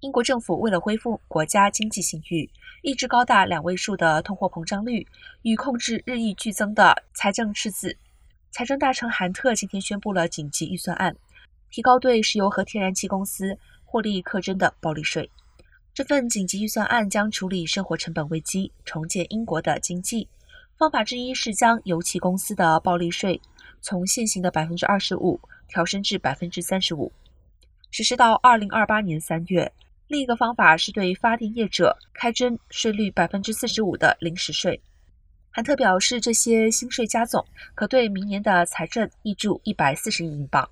英国政府为了恢复国家经济信誉，抑制高达两位数的通货膨胀率与控制日益剧增的财政赤字，财政大臣韩特今天宣布了紧急预算案，提高对石油和天然气公司获利课征的暴利税。这份紧急预算案将处理生活成本危机，重建英国的经济。方法之一是将油气公司的暴利税从现行的百分之二十五调升至百分之三十五，实施到二零二八年三月。另一个方法是对发电业者开征税率百分之四十五的临时税。韩特表示，这些新税加总可对明年的财政挹注一百四十亿英镑。